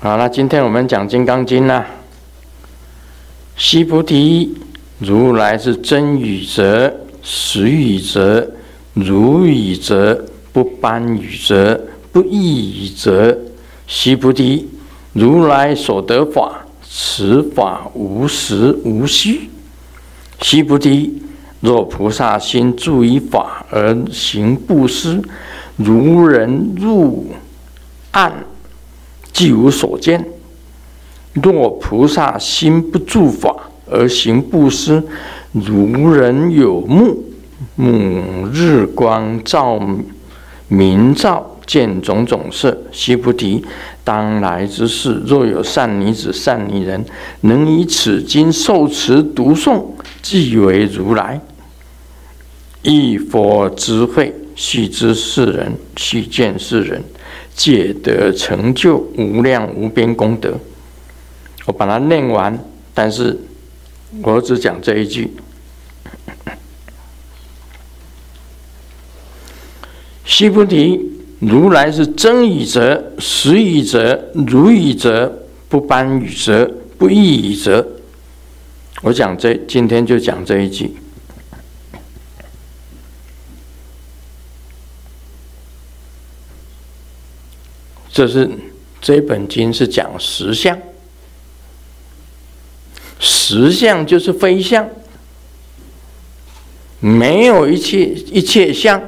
好，那今天我们讲《金刚经》啦。须菩提，如来是真语者，实语者，如语者，不般语者，不异语者。须菩提，如来所得法，此法无实无虚。须菩提，若菩萨心住于法而行布施，如人入暗。既无所见，若菩萨心不住法而行布施，如人有目，目日光照明照，见种种色。须菩提，当来之世，若有善女子、善女人，能以此经受持读诵，即为如来。一佛智慧，须知世人，须见世人。皆得成就无量无边功德。我把它念完，但是我只讲这一句：须菩提，如来是真语者、实语者、如语者、不般语者、不异语者。我讲这，今天就讲这一句。这是这本经是讲实相，实相就是非相，没有一切一切相，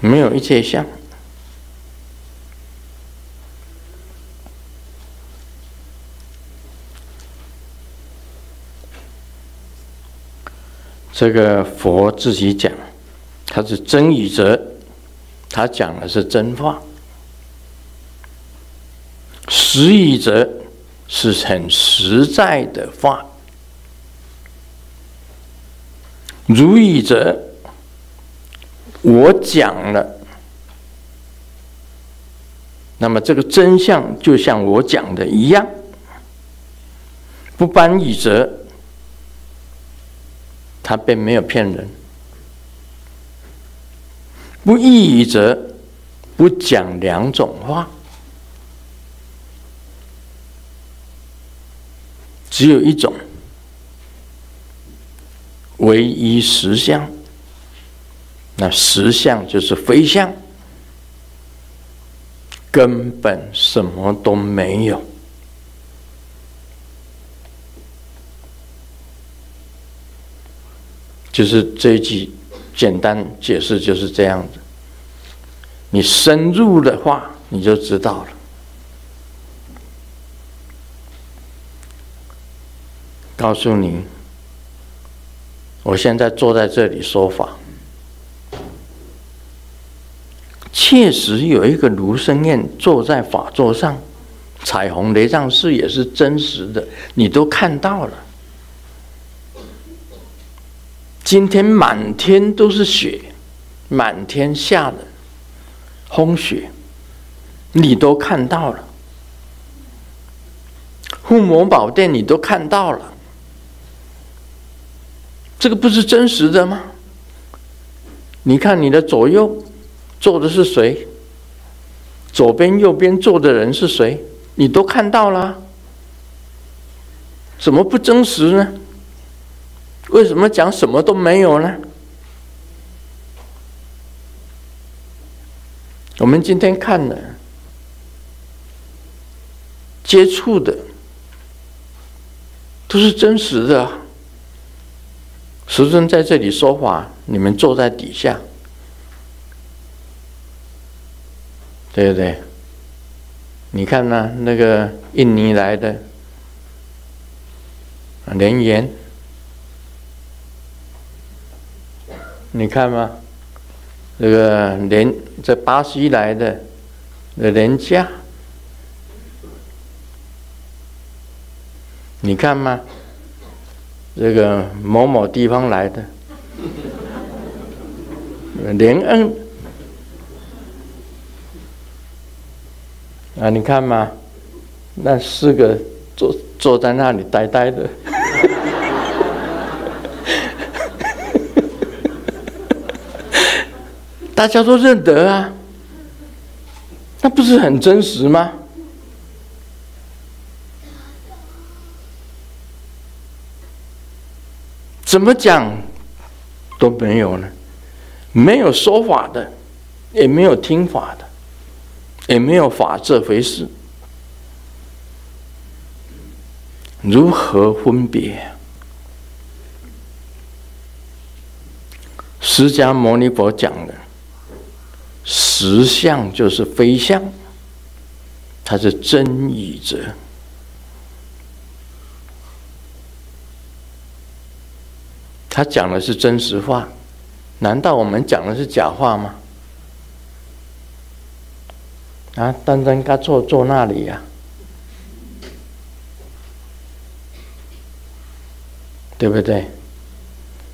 没有一切相。这个佛自己讲，他是真语者，他讲的是真话；实语者是很实在的话；如语者，我讲了，那么这个真相就像我讲的一样；不般语者。他并没有骗人，不异语者不讲两种话，只有一种，唯一实相。那实相就是非相，根本什么都没有。就是这一句简单解释就是这样子，你深入的话，你就知道了。告诉你，我现在坐在这里说法，确实有一个卢生燕坐在法座上，彩虹雷藏寺也是真实的，你都看到了。今天满天都是雪，满天下的风雪，你都看到了。护摩宝殿你都看到了，这个不是真实的吗？你看你的左右坐的是谁？左边右边坐的人是谁？你都看到了，怎么不真实呢？为什么讲什么都没有呢？我们今天看的、接触的，都是真实的。师尊在这里说话，你们坐在底下，对不对？你看呢、那个印尼来的莲言。你看吗？这个连在巴西来的的人家，你看吗？这个某某地方来的连恩啊，你看吗？那四个坐坐在那里呆呆的，大家都认得啊，那不是很真实吗？怎么讲都没有呢？没有说法的，也没有听法的，也没有法这回事。如何分别？释迦牟尼佛讲的实相就是非相，它是真与则。他讲的是真实话，难道我们讲的是假话吗？啊，单单该坐坐那里呀，对不对？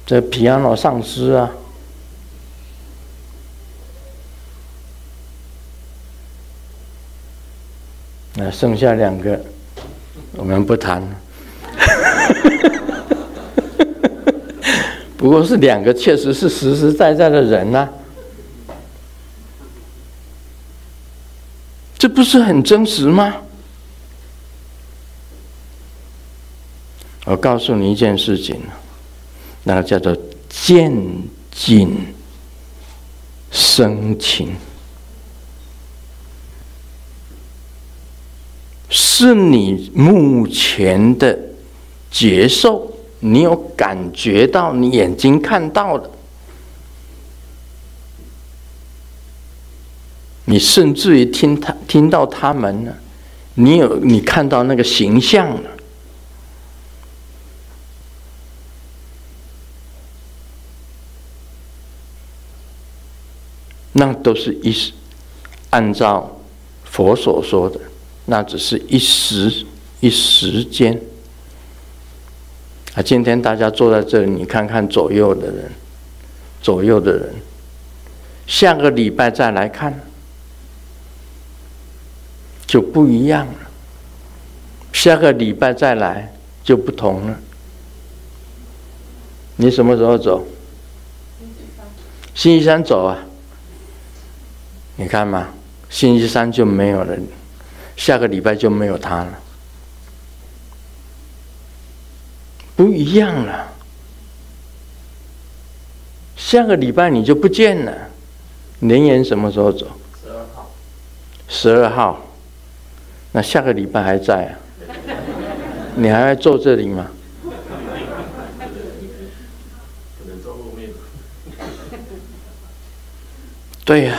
这皮亚诺上师啊，那剩下两个，我们不谈。不过是两个，确实是实实在在的人呐、这不是很真实吗？我告诉你一件事情，那个叫做见境生情，是你目前的接受。你有感觉到你眼睛看到的，你甚至于听他听到他们呢，你有你看到那个形象了，那都是一，按照佛所说的，那只是一时一时间。啊，今天大家坐在这里，你看看左右的人，左右的人，下个礼拜再来看，就不一样了。下个礼拜再来就不同了。你什么时候走？星期三走啊？你看嘛，星期三就没有了，下个礼拜就没有他了。不一样了，下个礼拜你就不见了。年年什么时候走？十二号。十二号，那下个礼拜还在啊？你还在坐这里吗？对呀。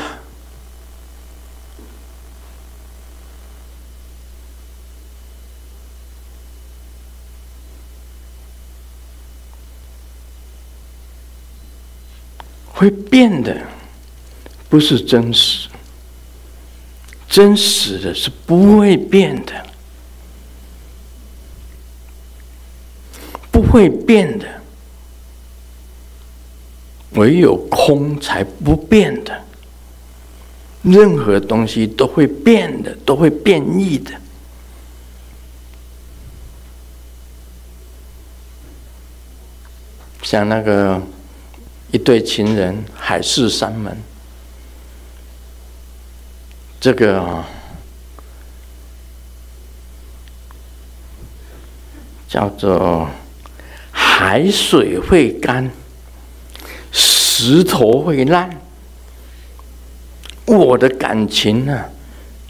会变的，不是真实。真实的是不会变的，不会变的，唯有空才不变的。任何东西都会变的，都会变异的。像那个。一对情人，海誓山盟。这个，叫做海水会干，石头会烂。我的感情呢，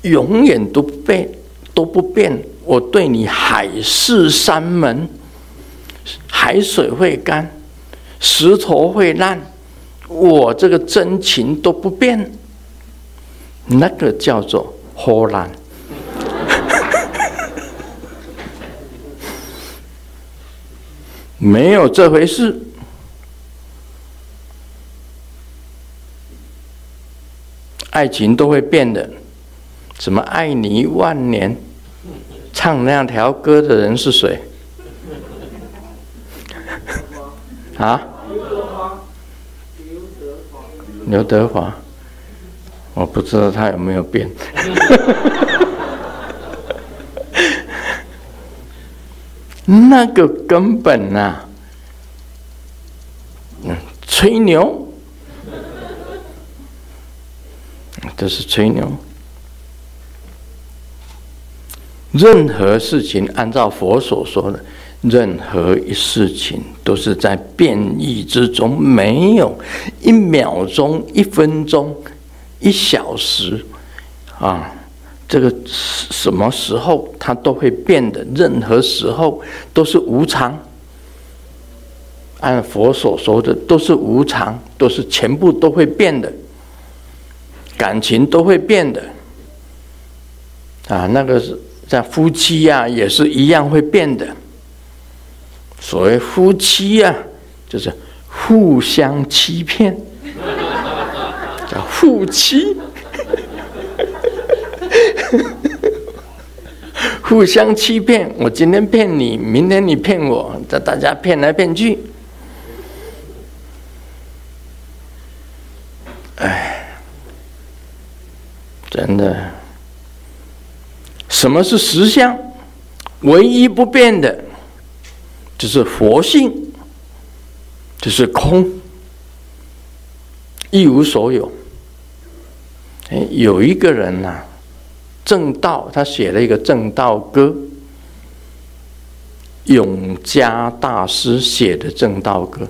永远都不变，都不变。我对你海誓山盟，海水会干。石头会烂，我这个真情都不变，那个叫做唬烂，没有这回事。爱情都会变的，怎么爱你一万年，唱那条歌的人是谁？啊？刘德华，我不知道他有没有变。那个根本呐、啊，嗯，吹牛，这是吹牛。任何事情，按照佛所说的，任何一事情都是在变异之中，没有一秒钟、一分钟、一小时啊，这个什么时候它都会变的，任何时候都是无常。按佛所说的，都是无常，都是全部都会变的，感情都会变的啊，那个是。在夫妻呀、也是一样会变的。所谓夫妻呀、啊，就是互相欺骗，叫夫妻，互相欺骗。我今天骗你，明天你骗我，这大家骗来骗去。哎，真的。什么是实相？唯一不变的，就是佛性，就是空，一无所有。哎，有一个人呐、啊，证道，他写了一个正道歌，永嘉大师写的正道歌。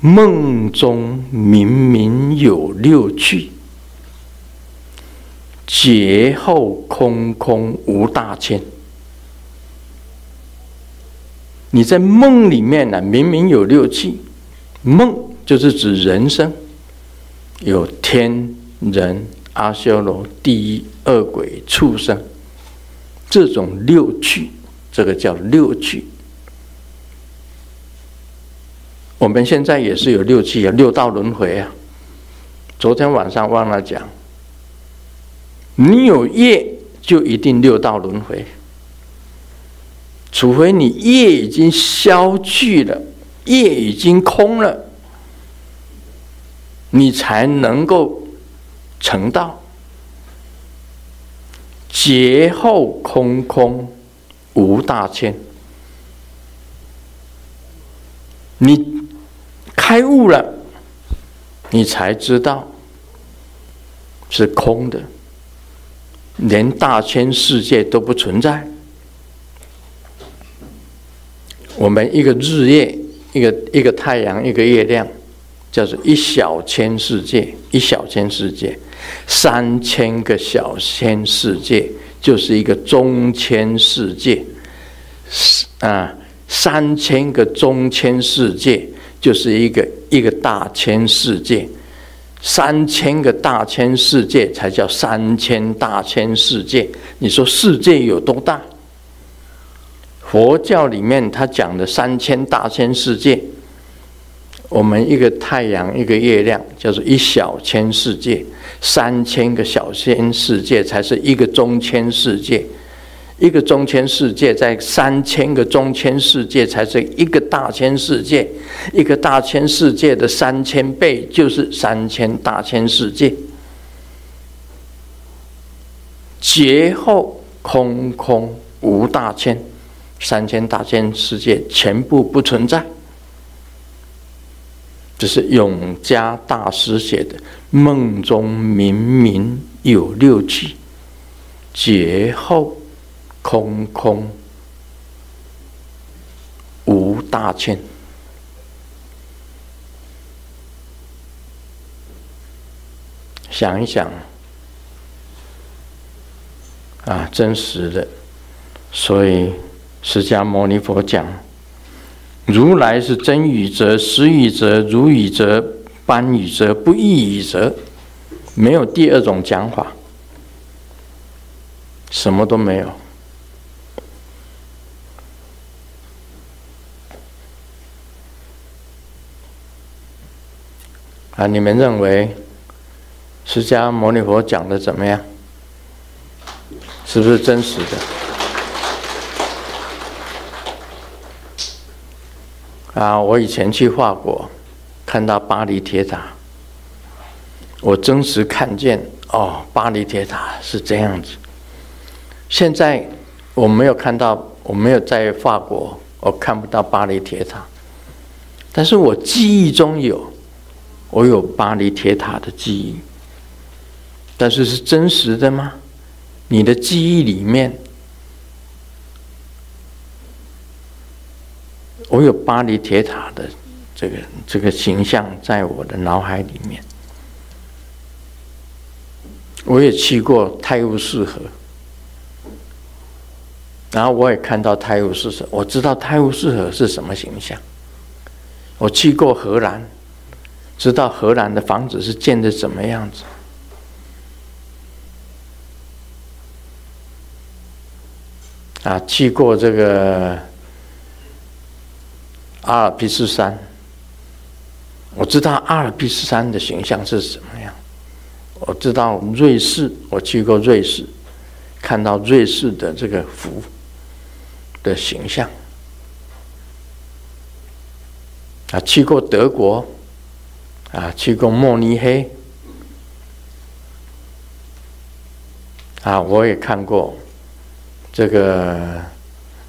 梦中明明有六趣。劫后空空无大千。你在梦里面呢、明明有六趣，梦就是指人生，有天人、阿修罗、地狱、恶鬼、畜生，这种六趣，这个叫六趣。我们现在也是有六趣啊，六道轮回啊。昨天晚上忘了讲。你有业，就一定六道轮回。除非你业已经消去了，业已经空了，你才能够成道。劫后空空无大千。你开悟了，你才知道是空的。连大千世界都不存在，我们一个日夜，一个一个太阳，一个月亮，叫做一小千世界，一小千世界，三千个小千世界就是一个中千世界，啊，三千个中千世界就是一个一个大千世界。三千个大千世界才叫三千大千世界。你说世界有多大？佛教里面他讲的三千大千世界，我们一个太阳一个月亮叫做一小千世界，三千个小千世界才是一个中千世界。一个中千世界，在三千个中千世界才是一个大千世界，一个大千世界的三千倍就是三千大千世界。劫后空空无大千，三千大千世界全部不存在。这是永嘉大师写的，梦中明明有六趣，劫后。空空无大千，想一想啊，真实的。所以释迦牟尼佛讲，如来是真语者、实语者、如语者、般语者、不异语者，没有第二种讲法，什么都没有。啊，你们认为释迦牟尼佛讲的怎么样？是不是真实的？啊，我以前去法国，看到巴黎铁塔，我真实看见哦，巴黎铁塔是这样子。现在我没有看到，我没有在法国，我看不到巴黎铁塔，但是我记忆中有，我有巴黎铁塔的记忆，但是是真实的吗？你的记忆里面，我有巴黎铁塔的这个这个形象在我的脑海里面，我也去过泰晤士河。然后我也看到泰晤士河，我知道泰晤士河是什么形象。我去过荷兰，知道荷兰的房子是建的怎么样子。啊，去过这个阿尔卑斯山，我知道阿尔卑斯山的形象是什么样。我知道瑞士，我去过瑞士，看到瑞士的这个符。的形象啊，去过德国啊，去过慕尼黑啊，我也看过这个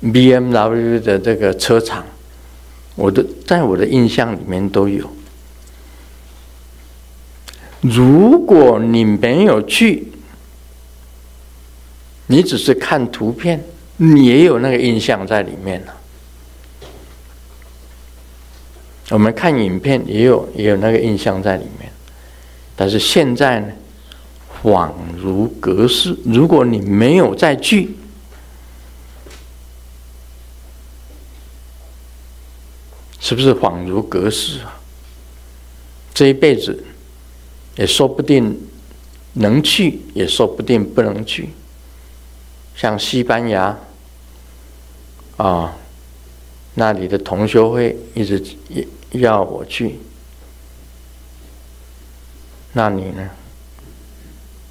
BMW 的这个车厂，我的在我的印象里面都有。如果你没有去，你只是看图片。你也有那个印象在里面了。我们看影片也有也有那个印象在里面，但是现在呢，恍如隔世。如果你没有再去，是不是恍如隔世啊？这一辈子也说不定能去，也说不定不能去。像西班牙。啊、那里的同修会一直要我去，那你呢？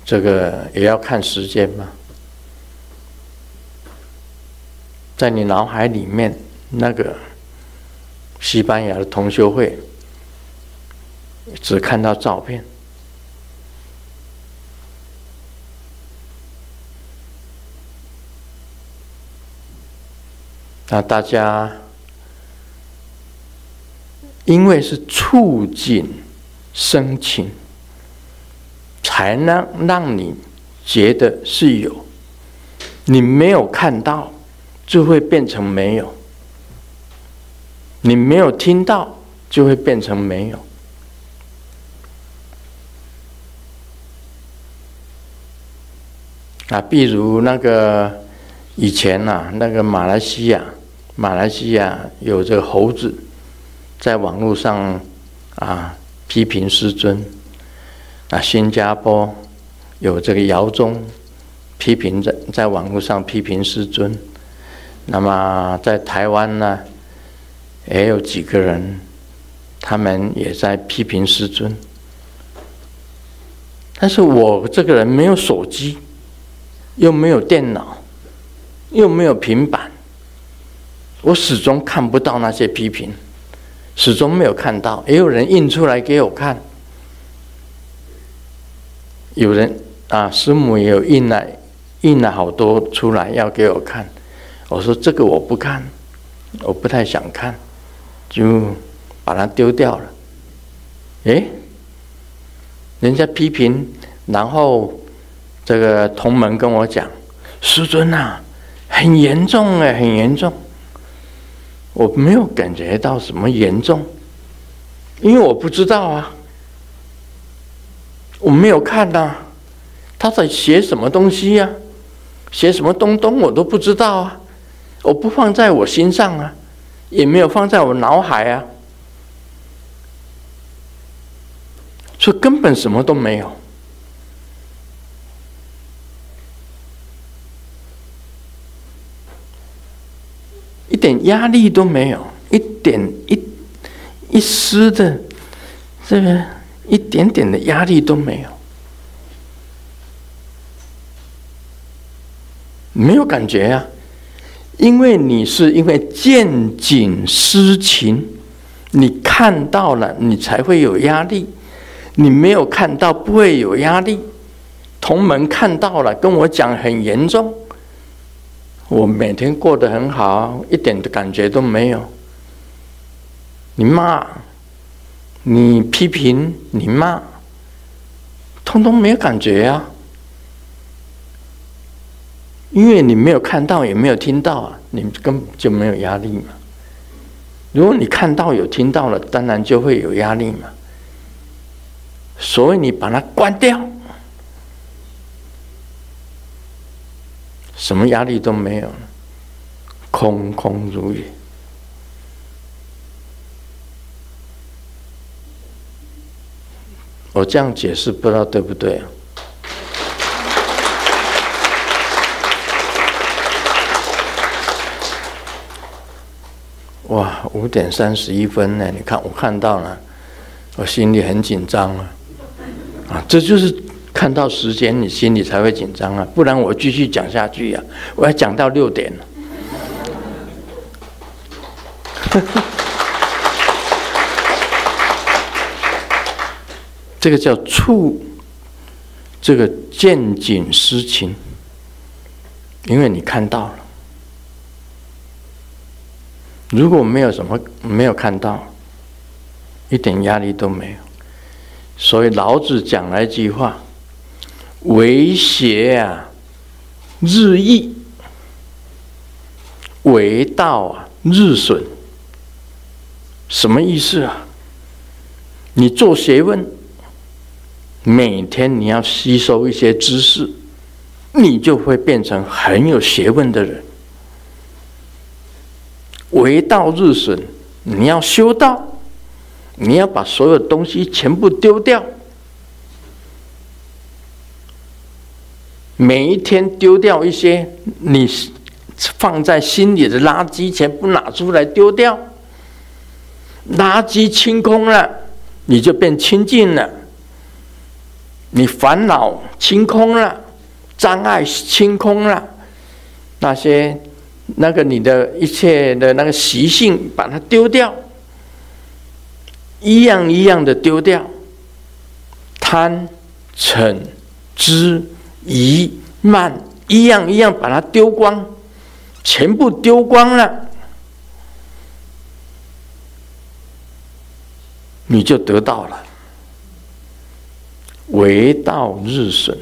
这个也要看时间嘛。在你脑海里面，那个西班牙的同修会，只看到照片。那大家，因为是触景生情，才能让你觉得是有。你没有看到，就会变成没有；你没有听到，就会变成没有。啊，比如那个以前呐、啊，那个马来西亚。马来西亚有这个猴子，在网络上啊批评师尊。啊，新加坡有这个姚宗批评在在网络上批评师尊。那么在台湾呢，也有几个人，他们也在批评师尊。但是我这个人没有手机，又没有电脑，又没有平板。我始终看不到那些批评，始终没有看到。也有人印出来给我看，有人啊，师母也有印了，印了好多出来要给我看。我说这个我不看，我不太想看，就把它丢掉了。诶，人家批评，然后这个同门跟我讲，师尊啊，很严重哎，很严重。我没有感觉到什么严重，因为我不知道啊，我没有看呐、他在写什么东西呀、写什么东东我都不知道啊，我不放在我心上啊，也没有放在我脑海啊，所以根本什么都没有。一点压力都没有，一点一一丝的这个一点点的压力都没有，没有感觉呀、因为你是因为见景思情，你看到了，你才会有压力；你没有看到，不会有压力。同门看到了，跟我讲很严重。我每天过得很好，一点的感觉都没有。你骂，你批评，你骂，通通没有感觉呀、因为你没有看到，也没有听到啊，你根本就没有压力嘛。如果你看到有听到了，当然就会有压力嘛。所以你把它关掉，什么压力都没有，空空如也。我这样解释不知道对不对啊？五点三十一分呢！你看，我看到了，我心里很紧张啊！啊，这就是看到时间，你心里才会紧张啊！不然我继续讲下去呀、啊，我要讲到六点。这个叫触，这个见景思情，因为你看到了。如果没有什么没有看到，一点压力都没有。所以老子讲了一句话：“为邪啊，日益；为道啊，日损。”什么意思啊？你做学问，每天你要吸收一些知识，你就会变成很有学问的人。为道日损，你要修道，你要把所有东西全部丢掉，每一天丢掉一些你放在心里的垃圾，全部拿出来丢掉，垃圾清空了，你就变清净了，你烦恼清空了，障碍清空了，那些。那个你的一切的那个习性，把它丢掉，一样一样的丢掉，贪、嗔、痴、疑、慢，一样一样把它丢光，全部丢光了，你就得到了。为道日损，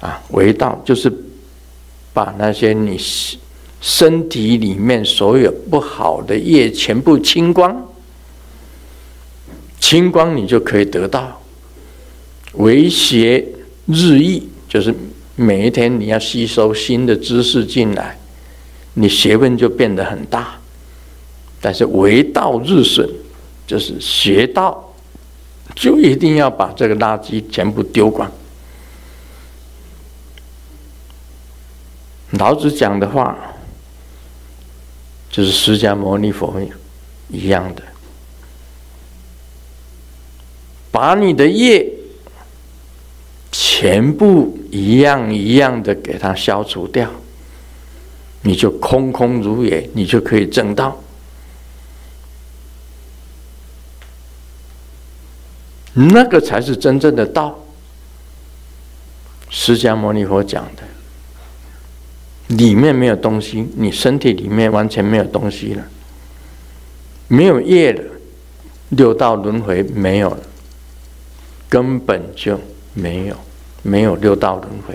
啊，为道就是把那些你。身体里面所有不好的业全部清光，清光你就可以得到。为学日益，就是每一天你要吸收新的知识进来，你学问就变得很大。但是为道日损，就是学道就一定要把这个垃圾全部丢光。老子讲的话。就是释迦牟尼佛一样的，把你的业全部一样一样的给它消除掉，你就空空如也，你就可以证道。那个才是真正的道。释迦牟尼佛讲的。里面没有东西，你身体里面完全没有东西了，没有业了，六道轮回没有了，根本就没有，没有六道轮回。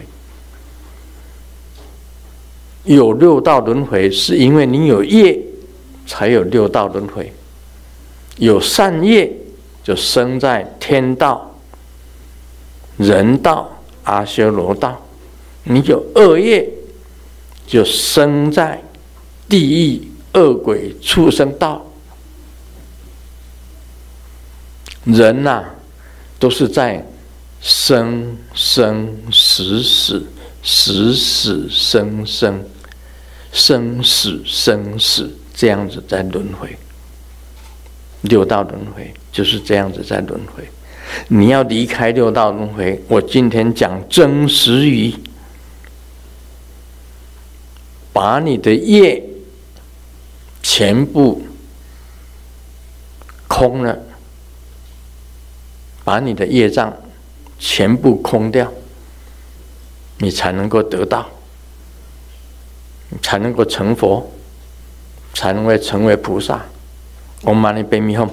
有六道轮回，是因为你有业，才有六道轮回。有善业，就生在天道、人道、阿修罗道；你有恶业。就生在地狱、恶鬼、畜生道。人呐、都是在生生死死、死死生生、生死生死这样子在轮回。六道轮回就是这样子在轮回。你要离开六道轮回，我今天讲真实语。把你的业全部空了，把你的业障全部空掉，你才能够得到。才能够成佛，才能够成为菩萨。唵嘛呢叭咪吽。